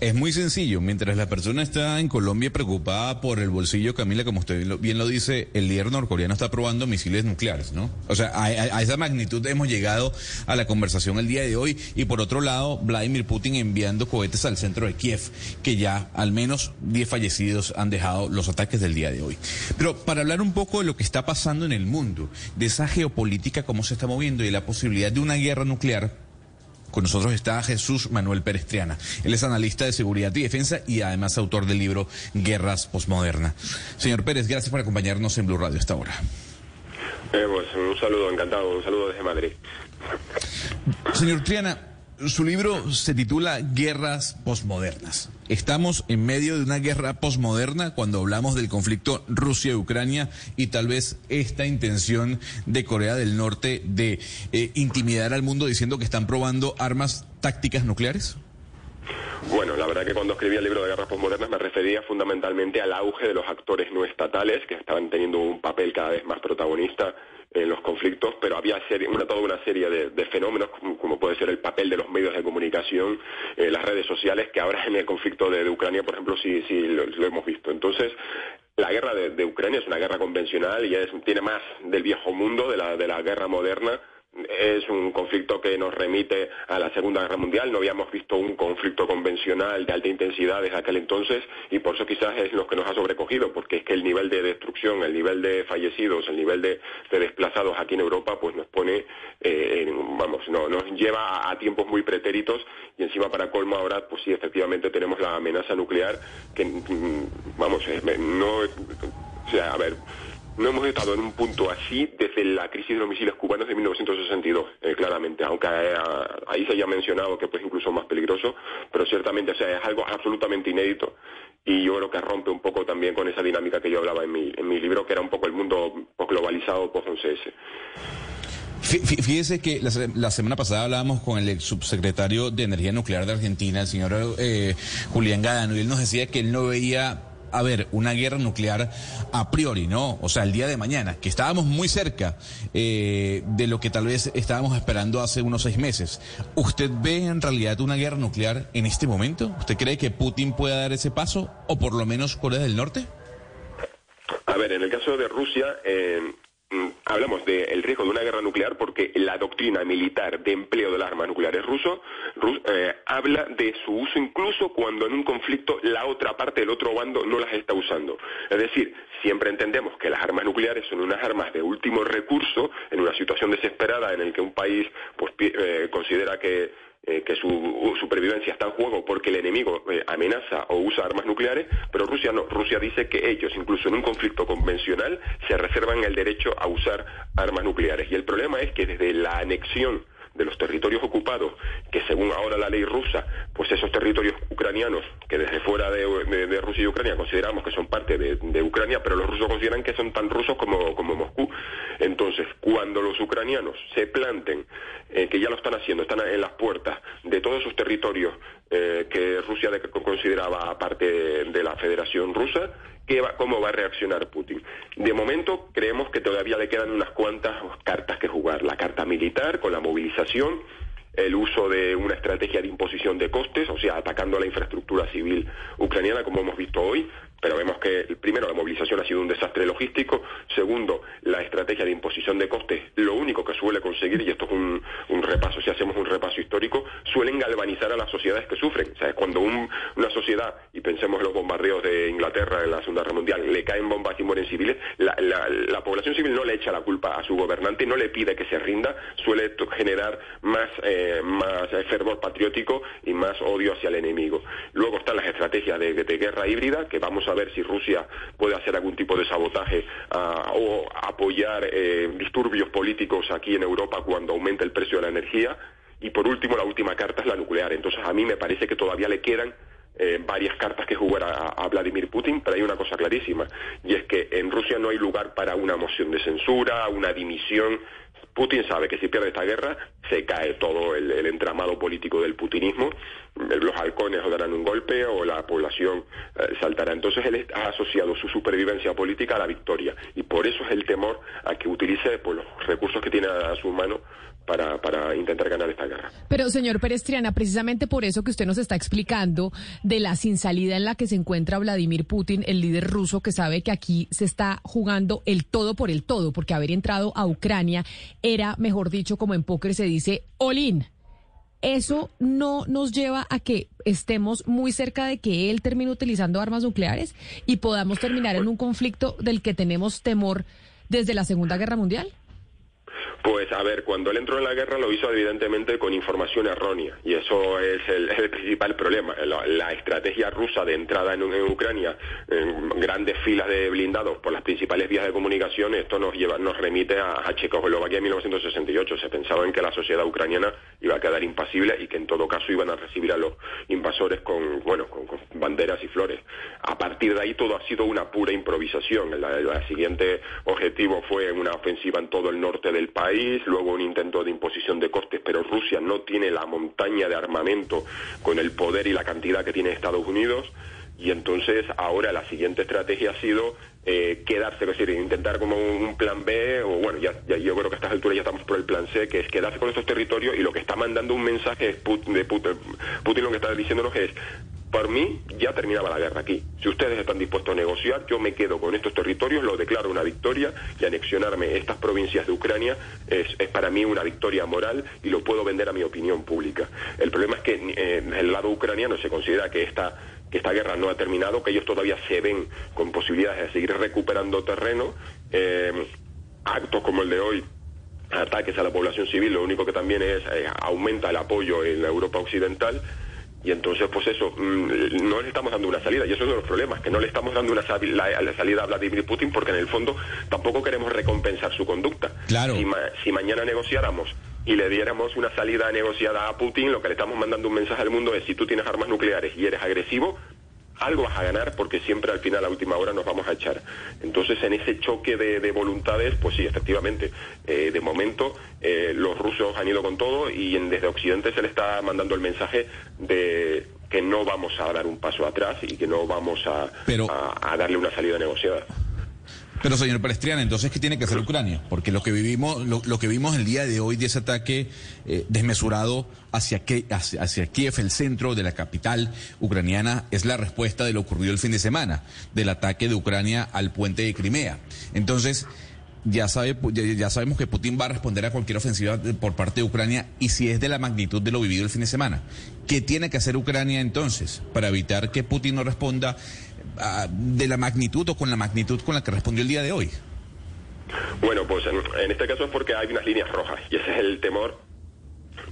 Es muy sencillo. Mientras la persona está en Colombia preocupada por el bolsillo, Camila, como usted bien lo dice, el líder norcoreano está probando misiles nucleares, ¿no? O sea, a, esa magnitud hemos llegado a la conversación el día de hoy. Y por otro lado, Vladimir Putin enviando cohetes al centro de Kiev, que ya al menos 10 fallecidos han dejado los ataques del día de hoy. Pero para hablar un poco de lo que está pasando en el mundo, de esa geopolítica, cómo se está moviendo y la posibilidad de una guerra nuclear, con nosotros está Jesús Manuel Perestriana. Él es analista de seguridad y defensa y además autor del libro Guerras Postmoderna. Señor Pérez, gracias por acompañarnos en Blue Radio esta hora. Eh, pues, un saludo, encantado, un saludo desde Madrid. Señor Triana, su libro se titula Guerras Postmodernas. Estamos en medio de una guerra posmoderna cuando hablamos del conflicto Rusia-Ucrania y tal vez esta intención de Corea del Norte de eh, intimidar al mundo diciendo que están probando armas tácticas nucleares. Bueno, la verdad que cuando escribí el libro de guerras posmodernas me refería fundamentalmente al auge de los actores no estatales que estaban teniendo un papel cada vez más protagonista en los conflictos, pero había una, toda una serie de, fenómenos, como, puede ser el papel de los medios de comunicación, eh, las redes sociales, que ahora en el conflicto de, Ucrania, por ejemplo, sí, sí lo, hemos visto. Entonces, la guerra de, Ucrania es una guerra convencional y tiene más del viejo mundo, de la, de la guerra moderna, es un conflicto que nos remite a la Segunda Guerra Mundial. No habíamos visto un conflicto convencional de alta intensidad desde aquel entonces y por eso quizás es lo que nos ha sobrecogido, porque es que el nivel de destrucción, el nivel de fallecidos, el nivel de, desplazados aquí en Europa, pues nos pone, eh, vamos, no, nos lleva a, tiempos muy pretéritos y encima para colmo ahora, pues sí, efectivamente tenemos la amenaza nuclear que, mm, vamos, no, o sea, a ver no hemos estado en un punto así desde la crisis de los misiles cubanos de 1962, eh, claramente, aunque eh, ahí se haya mencionado que pues incluso más peligroso, pero ciertamente sea, es algo absolutamente inédito y yo creo que rompe un poco también con esa dinámica que yo hablaba en mi, en mi libro, que era un poco el mundo globalizado post-11S. Fíjese que la, semana pasada hablábamos con el ex subsecretario de Energía Nuclear de Argentina, el señor eh, Julián Gadano, y él nos decía que él no veía a ver, una guerra nuclear a priori, ¿no? O sea, el día de mañana, que estábamos muy cerca eh, de lo que tal vez estábamos esperando hace unos seis meses. ¿Usted ve en realidad una guerra nuclear en este momento? ¿Usted cree que Putin pueda dar ese paso? ¿O por lo menos Corea del Norte? A ver, en el caso de Rusia, eh, hablamos del riesgo de una guerra nuclear porque la doctrina militar de empleo del arma nuclear es ruso, eh, habla de su uso incluso cuando en un conflicto la otra parte del otro bando no las está usando. Es decir, siempre entendemos que las armas nucleares son unas armas de último recurso en una situación desesperada en la que un país pues, eh, considera que eh, que su supervivencia está en juego porque el enemigo eh, amenaza o usa armas nucleares, pero Rusia no. Rusia dice que ellos, incluso en un conflicto convencional, se reservan el derecho a usar armas nucleares. Y el problema es que desde la anexión de los territorios ocupados, que según ahora la ley rusa, pues esos territorios ucranianos, que desde fuera de, Rusia y Ucrania consideramos que son parte de, Ucrania, pero los rusos consideran que son tan rusos como, como Moscú. Entonces, cuando los ucranianos se planten, eh, que ya lo están haciendo, están en las puertas de todos esos territorios eh, que Rusia consideraba parte de la Federación Rusa, cómo va a reaccionar Putin. De momento creemos que todavía le quedan unas cuantas cartas que jugar. La carta militar con la movilización, el uso de una estrategia de imposición de costes, o sea, atacando a la infraestructura civil ucraniana, como hemos visto hoy, pero vemos que primero la movilización ha sido un desastre logístico, segundo la estrategia de imposición de costes, lo único que suele conseguir, y esto es un, repaso, si hacemos un repaso histórico, suelen galvanizar a las sociedades que sufren. O sea, cuando una sociedad, y pensemos en los bombardeos de Inglaterra en la Segunda Guerra Mundial, le caen bombas y mueren civiles, la, población civil no le echa la culpa a su gobernante, no le pide que se rinda, suele generar más, eh, más fervor patriótico y más odio hacia el enemigo. Luego están las estrategias de, de guerra híbrida, que vamos a a ver si Rusia puede hacer algún tipo de sabotaje ah, o apoyar eh, disturbios políticos aquí en Europa cuando aumente el precio de la energía Y por último, la última carta es la nuclear. Entonces, a mí me parece que todavía le quedan eh, varias cartas que jugar a, Vladimir Putin, pero hay una cosa clarísima, y es que en Rusia no hay lugar para una moción de censura, una dimisión. Putin sabe que si pierde esta guerra se cae todo el, entramado político del putinismo, los halcones darán un golpe o la población eh, saltará. Entonces él ha asociado su supervivencia política a la victoria y por eso es el temor a que utilice pues, los recursos que tiene a su mano para, para intentar ganar esta guerra. Pero, señor Pérez Triana, precisamente por eso que usted nos está explicando de la sin salida en la que se encuentra Vladimir Putin, el líder ruso, que sabe que aquí se está jugando el todo por el todo, porque haber entrado a Ucrania era, mejor dicho, como en póker se dice, all ¿Eso no nos lleva a que estemos muy cerca de que él termine utilizando armas nucleares y podamos terminar en un conflicto del que tenemos temor desde la Segunda Guerra Mundial? Pues a ver, cuando él entró en la guerra lo hizo evidentemente con información errónea y eso es el, principal problema. La, estrategia rusa de entrada en, Ucrania en grandes filas de blindados por las principales vías de comunicación, esto nos lleva, nos remite a, Checoslovaquia en 1968. Se pensaba en que la sociedad ucraniana iba a quedar impasible y que en todo caso iban a recibir a los invasores con, bueno, con, banderas y flores. A partir de ahí todo ha sido una pura improvisación. El siguiente objetivo fue una ofensiva en todo el norte del país luego un intento de imposición de costes, pero Rusia no tiene la montaña de armamento con el poder y la cantidad que tiene Estados Unidos. Y entonces ahora la siguiente estrategia ha sido eh, quedarse, es decir, intentar como un plan B, o bueno, ya, yo creo que a estas alturas ya estamos por el plan C, que es quedarse con estos territorios y lo que está mandando un mensaje es Putin, de Putin, Putin lo que está diciéndonos es, por mí ya terminaba la guerra aquí. Si ustedes están dispuestos a negociar, yo me quedo con estos territorios, lo declaro una victoria y anexionarme estas provincias de Ucrania es, para mí una victoria moral y lo puedo vender a mi opinión pública. El problema es que eh, el lado ucraniano se considera que esta que esta guerra no ha terminado, que ellos todavía se ven con posibilidades de seguir recuperando terreno. Eh, actos como el de hoy ataques a la población civil, lo único que también es eh, aumenta el apoyo en la Europa occidental y entonces, pues eso, mm, no le estamos dando una salida. Y eso es uno de los problemas, que no le estamos dando una la, salida a Vladimir Putin porque en el fondo tampoco queremos recompensar su conducta. Claro. Si, si mañana negociáramos y le diéramos una salida negociada a Putin, lo que le estamos mandando un mensaje al mundo es si tú tienes armas nucleares y eres agresivo, algo vas a ganar porque siempre al final, a última hora, nos vamos a echar. Entonces, en ese choque de, voluntades, pues sí, efectivamente, eh, de momento eh, los rusos han ido con todo y desde Occidente se le está mandando el mensaje de que no vamos a dar un paso atrás y que no vamos a, a darle una salida negociada. Pero señor Palestriana, entonces, ¿qué tiene que hacer Ucrania? Porque lo que vivimos, lo, que vimos el día de hoy de ese ataque eh, desmesurado hacia, hacia, Kiev, el centro de la capital ucraniana, es la respuesta de lo ocurrido el fin de semana, del ataque de Ucrania al puente de Crimea. Entonces, ya, sabe, ya, sabemos que Putin va a responder a cualquier ofensiva por parte de Ucrania y si es de la magnitud de lo vivido el fin de semana. ¿Qué tiene que hacer Ucrania entonces para evitar que Putin no responda de la magnitud o con la magnitud con la que respondió el día de hoy? Bueno, pues en, este caso es porque hay unas líneas rojas y ese es el temor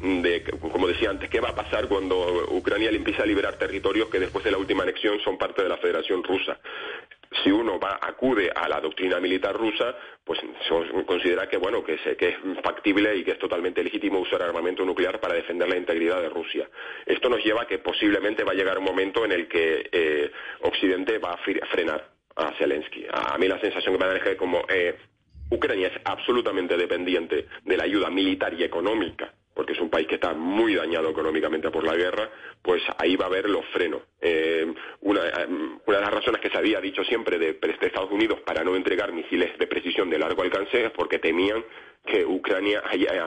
de, como decía antes, qué va a pasar cuando Ucrania le empieza a liberar territorios que después de la última anexión son parte de la Federación Rusa si uno va acude a la doctrina militar rusa, pues se considera que bueno que, es factible y que es totalmente legítimo usar armamento nuclear para defender la integridad de Rusia. Esto nos lleva a que posiblemente va a llegar un momento en el que eh, Occidente va a frenar a Zelensky. A, mí la sensación que me da es que como eh, Ucrania es absolutamente dependiente de la ayuda militar y económica porque es un país que está muy dañado económicamente por la guerra, pues ahí va a haber los frenos. Eh, una, una, de las razones que se había dicho siempre de, de, Estados Unidos para no entregar misiles de precisión de largo alcance es porque temían que Ucrania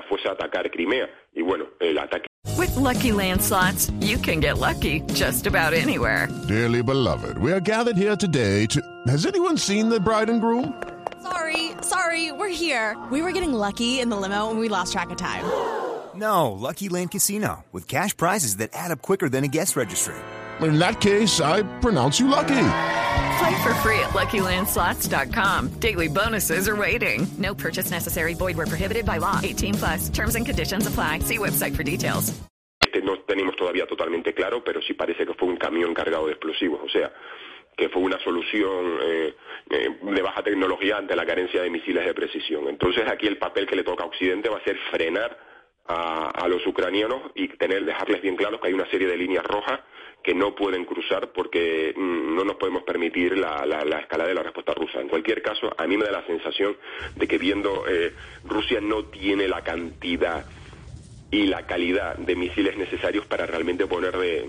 fuese a atacar Crimea. Y bueno, el ataque. With lucky landslots, you can get lucky just about anywhere. Dearly beloved, we are gathered here today to. Has anyone seen the bride and groom? Sorry, sorry, we're here. We were getting lucky in the limo and we lost track of time. No, Lucky Land Casino, with cash prizes that add up quicker than a guest registry. In that case, I pronounce you lucky. Play for free at LuckyLandSlots.com. Daily bonuses are waiting. No purchase necessary. Void where prohibited by law. 18 plus. Terms and conditions apply. See website for details. Este no tenemos todavía totalmente claro, pero sí parece que fue un camión cargado de explosivos. O sea, que fue una solución eh, eh, de baja tecnología ante la carencia de misiles de precisión. Entonces aquí el papel que le toca a Occidente va a ser frenar a, a los ucranianos y tener, dejarles bien claros que hay una serie de líneas rojas que no pueden cruzar porque mm, no nos podemos permitir la, la, la, escalada de la respuesta rusa. En cualquier caso, a mí me da la sensación de que viendo eh, Rusia no tiene la cantidad y la calidad de misiles necesarios para realmente poner de,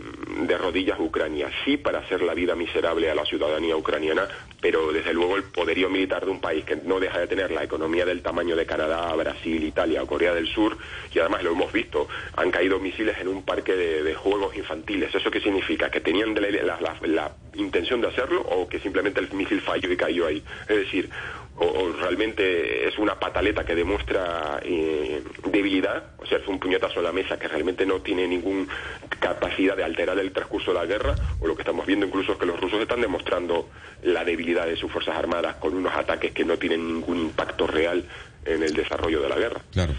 de, rodillas a Ucrania. Sí para hacer la vida miserable a la ciudadanía ucraniana, pero desde luego el poderío militar de un país que no deja de tener la economía del tamaño de Canadá, Brasil, Italia o Corea del Sur, y además lo hemos visto, han caído misiles en un parque de, juegos infantiles. ¿Eso qué significa? ¿Que tenían la, la, la, intención de hacerlo o que simplemente el misil falló y cayó ahí? Es decir, o, realmente es una pataleta que demuestra eh, debilidad, o sea, es un puñetazo a la mesa que realmente no tiene ninguna capacidad de alterar el transcurso de la guerra, o lo que estamos viendo incluso es que los rusos están demostrando la debilidad de sus fuerzas armadas con unos ataques que no tienen ningún impacto real en el desarrollo de la guerra. Claro.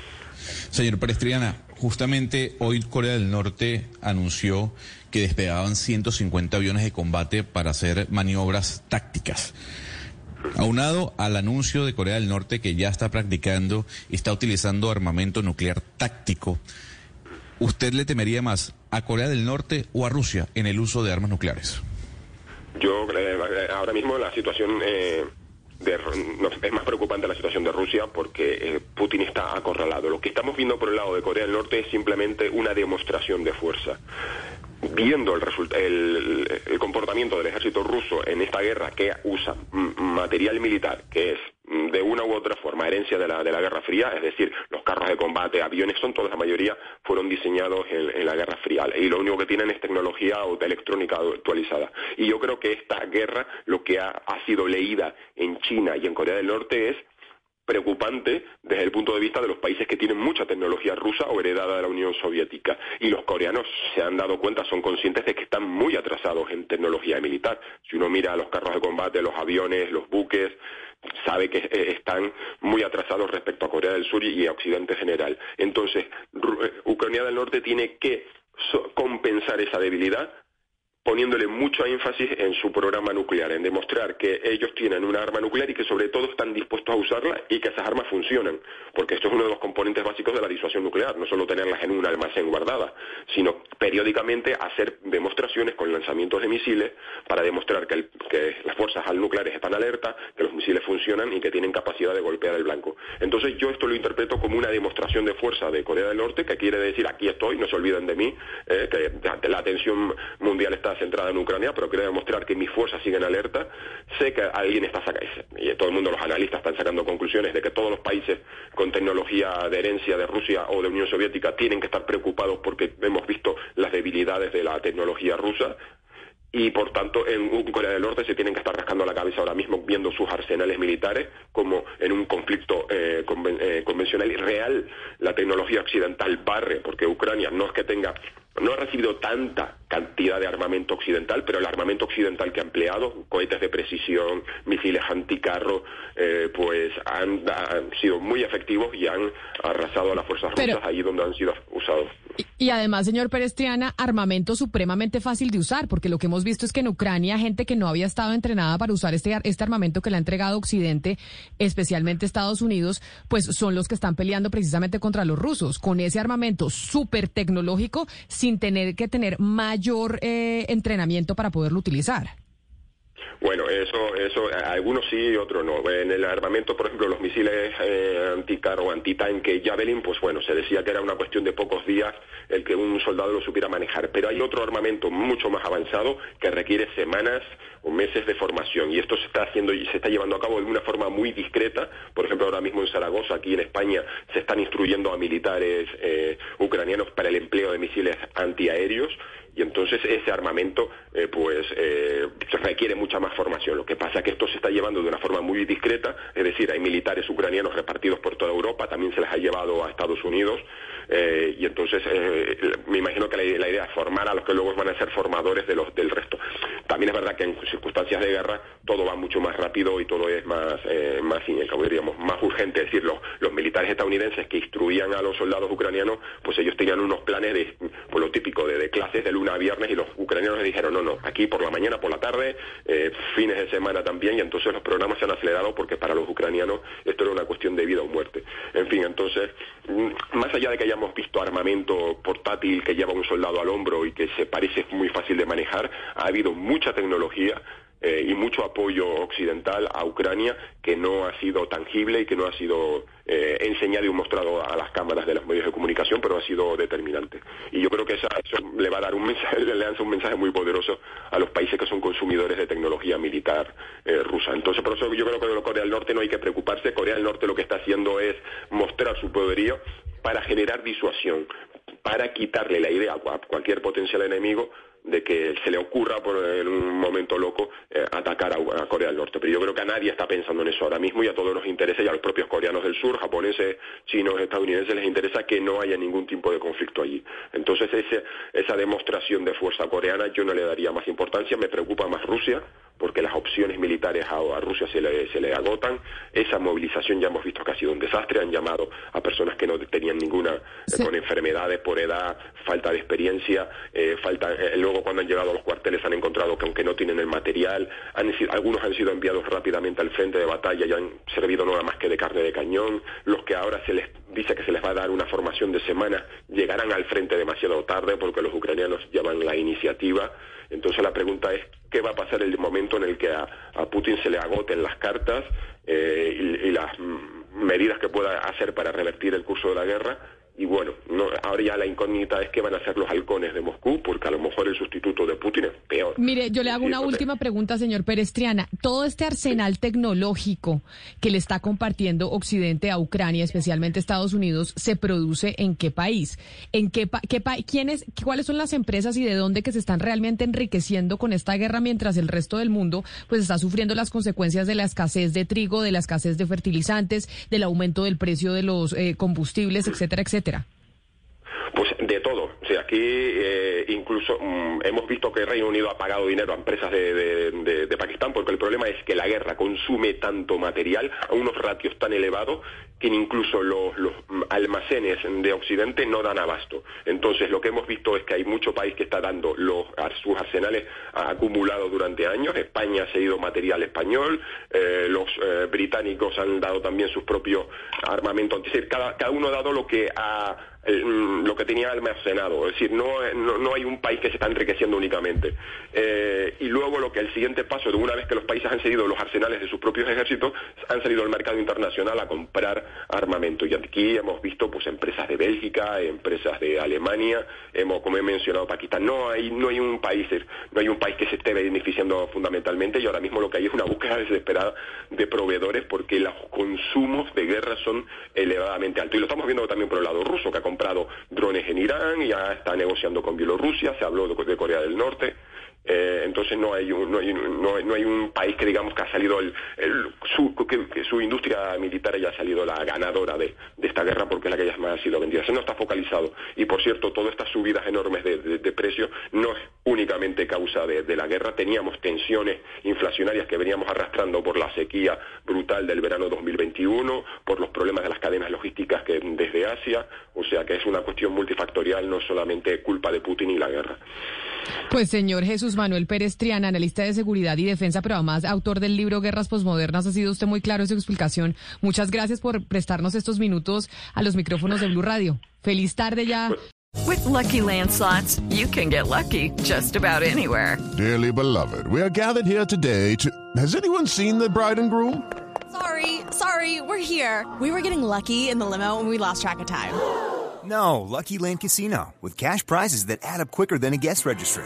Señor Palestriana, justamente hoy Corea del Norte anunció que despegaban 150 aviones de combate para hacer maniobras tácticas. Aunado al anuncio de Corea del Norte que ya está practicando y está utilizando armamento nuclear táctico, ¿usted le temería más a Corea del Norte o a Rusia en el uso de armas nucleares? Yo eh, ahora mismo la situación eh, de, es más preocupante la situación de Rusia porque eh, Putin está acorralado. Lo que estamos viendo por el lado de Corea del Norte es simplemente una demostración de fuerza viendo el, el, comportamiento del ejército ruso en esta guerra que usa material militar, que es de una u otra forma herencia de la, de la Guerra Fría, es decir, los carros de combate, aviones, son todos, la mayoría fueron diseñados en, en la Guerra Fría y lo único que tienen es tecnología electrónica actualizada. Y yo creo que esta guerra, lo que ha, ha sido leída en China y en Corea del Norte es preocupante desde el punto de vista de los países que tienen mucha tecnología rusa o heredada de la Unión Soviética. Y los coreanos se han dado cuenta, son conscientes de que están muy atrasados en tecnología militar. Si uno mira los carros de combate, los aviones, los buques, sabe que están muy atrasados respecto a Corea del Sur y a Occidente en general. Entonces, Ucrania del Norte tiene que compensar esa debilidad poniéndole mucho énfasis en su programa nuclear, en demostrar que ellos tienen una arma nuclear y que sobre todo están dispuestos a usarla y que esas armas funcionan, porque esto es uno de los componentes básicos de la disuasión nuclear, no solo tenerlas en un almacén guardada, sino periódicamente hacer demostraciones con lanzamientos de misiles para demostrar que, las fuerzas nucleares están alerta, que los misiles funcionan y que tienen capacidad de golpear el blanco. Entonces yo esto lo interpreto como una demostración de fuerza de Corea del Norte, que quiere decir aquí estoy, no se olviden de mí, eh, que la atención mundial está centrada en Ucrania, pero quiero demostrar que mis fuerzas siguen alerta. Sé que alguien está sacando, y todo el mundo, los analistas, están sacando conclusiones de que todos los países con tecnología de herencia de Rusia o de Unión Soviética tienen que estar preocupados porque hemos visto las debilidades de la tecnología rusa y por tanto en Corea del Norte se tienen que estar rascando la cabeza ahora mismo viendo sus arsenales militares como en un conflicto eh, eh, convencional y real la tecnología occidental barre porque Ucrania no es que tenga no ha recibido tanta cantidad de armamento occidental, pero el armamento occidental que ha empleado, cohetes de precisión, misiles anticarro, eh, pues han, han, sido muy efectivos y han arrasado a las fuerzas pero, rusas ahí donde han sido usados. Y, y además, señor Perestriana, armamento supremamente fácil de usar, porque lo que hemos visto es que en Ucrania gente que no había estado entrenada para usar este, este armamento que le ha entregado Occidente, especialmente Estados Unidos, pues son los que están peleando precisamente contra los rusos. Con ese armamento súper tecnológico, sin tener que tener mayor eh, entrenamiento para poderlo utilizar. Bueno, eso, eso, algunos sí y otros no. En el armamento, por ejemplo, los misiles eh, anticarro, antitanque Javelin, pues bueno, se decía que era una cuestión de pocos días el que un soldado lo supiera manejar. Pero hay otro armamento mucho más avanzado que requiere semanas o meses de formación y esto se está haciendo y se está llevando a cabo de una forma muy discreta. Por ejemplo, ahora mismo en Zaragoza, aquí en España, se están instruyendo a militares eh, ucranianos para el empleo de misiles antiaéreos y entonces ese armamento eh, pues eh, requiere mucha más formación. Lo que pasa es que esto se está llevando de una forma muy discreta, es decir, hay militares ucranianos repartidos por toda Europa, también se les ha llevado a Estados Unidos eh, y entonces eh, me imagino que la, la, idea es formar a los que luego van a ser formadores de los, del resto. también es verdad que en circunstancias de guerra todo va mucho más rápido y todo es más, eh, más, diríamos, más urgente. Es decir, los, los militares estadounidenses que instruían a los soldados ucranianos, pues ellos tenían unos planes de, por lo típico, de, de clases de luna a viernes y los ucranianos les dijeron, no, no, aquí por la mañana, por la tarde, eh, fines de semana también, y entonces los programas se han acelerado porque para los ucranianos esto era una cuestión de vida o muerte. En fin, entonces, mm, más allá de que hayamos visto armamento portátil que lleva un soldado al hombro y que se parece muy fácil de manejar, ha habido mucha tecnología eh, y mucho apoyo occidental a Ucrania que no ha sido tangible y que no ha sido eh, enseñado y mostrado a las cámaras de los medios de comunicación, pero ha sido determinante. Y yo creo que eso le va a dar un mensaje, le lanza un mensaje muy poderoso a los países que son consumidores de tecnología militar eh, rusa. Entonces, por eso yo creo que con Corea del Norte no hay que preocuparse. Corea del Norte lo que está haciendo es mostrar su poderío para generar disuasión, para quitarle la idea a cualquier potencial enemigo de que se le ocurra por un momento loco eh, atacar a, Corea del Norte. Pero yo creo que a nadie está pensando en eso ahora mismo y a todos nos interesa, y a los propios coreanos del sur, japoneses, chinos, estadounidenses, les interesa que no haya ningún tipo de conflicto allí. Entonces ese, esa demostración de fuerza coreana yo no le daría más importancia, me preocupa más Rusia, porque las opciones militares a, Rusia se le, se le, agotan. Esa movilización ya hemos visto que ha sido un desastre. Han llamado a personas que no tenían ninguna, eh, con enfermedades por edad, falta de experiencia, eh, falta, eh, luego cuando han llegado a los cuarteles han encontrado que aunque no tienen el material, algunos han sido enviados rápidamente al frente de batalla y han servido nada más que de carne de cañón. Los que ahora se les dice que se les va a dar una formación de semana llegarán al frente demasiado tarde porque los ucranianos llevan la iniciativa. Entonces la pregunta es qué va a pasar el momento en el que a, Putin se le agoten las cartas eh, y, las medidas que pueda hacer para revertir el curso de la guerra y bueno, no, ahora ya la incógnita es qué van a hacer los halcones de Moscú, porque a lo mejor el sustituto de Putin es peor. Mire, yo le hago una última pregunta, señor Perestriana. Todo este arsenal tecnológico que le está compartiendo Occidente a Ucrania, especialmente Estados Unidos, ¿se produce en qué país? ¿En qué, qué quiénes, cuáles son las empresas y de dónde que se están realmente enriqueciendo con esta guerra mientras el resto del mundo pues está sufriendo las consecuencias de la escasez de trigo, de la escasez de fertilizantes, del aumento del precio de los eh, combustibles, etcétera, etcétera? Pues de todo. Aquí eh, incluso mm, hemos visto que Reino Unido ha pagado dinero a empresas de, Pakistán porque el problema es que la guerra consume tanto material a unos ratios tan elevados que incluso los, almacenes de Occidente no dan abasto. Entonces, lo que hemos visto es que hay mucho país que está dando los, sus arsenales acumulados durante años. España ha cedido material español, eh, los eh, británicos han dado también sus propios armamentos. Cada, cada uno ha dado lo que ha lo que tenía almacenado. Es decir, no, no, hay un país que se está enriqueciendo únicamente. Eh, y luego lo que el siguiente paso, de una vez que los países han cedido los arsenales de sus propios ejércitos, han salido al mercado internacional a comprar armamento. Y aquí hemos visto pues empresas de Bélgica, empresas de Alemania, hemos, como he mencionado, Pakistán. No hay, no hay un país, no hay un país que se esté beneficiando fundamentalmente y ahora mismo lo que hay es una búsqueda desesperada de proveedores porque los consumos de guerra son elevadamente altos. Y lo estamos viendo también por el lado ruso, que ha comprado drones en Irán, ya está negociando con Bielorrusia, se habló de, Corea del Norte. Eh, entonces no hay, un, no, hay, no, no, hay un país que digamos que ha salido el, su, que, su industria militar haya salido la ganadora de, esta guerra porque es la que ya más ha sido vendida. Eso no está focalizado. Y por cierto, todas estas subidas enormes de, de, precios no es únicamente causa de, la guerra. Teníamos tensiones inflacionarias que veníamos arrastrando por la sequía brutal del verano 2021, por los problemas de las cadenas logísticas que desde Asia. O sea que es una cuestión multifactorial, no solamente culpa de Putin y la guerra. Pues señor Jesús Manuel Pérez Triana, analista de seguridad y defensa, pero además autor del libro Guerras Posmodernas, ha sido usted muy claro en su explicación. Muchas gracias por prestarnos estos minutos a los micrófonos de Blue Radio. Feliz tarde ya. With lucky landslots, you can get lucky just about anywhere. Dearly beloved, we are gathered here today to. Has anyone seen the bride and groom? Sorry, sorry, we're here. We were getting lucky in the limo and we lost track of time. No, Lucky Land Casino, with cash prizes that add up quicker than a guest registry.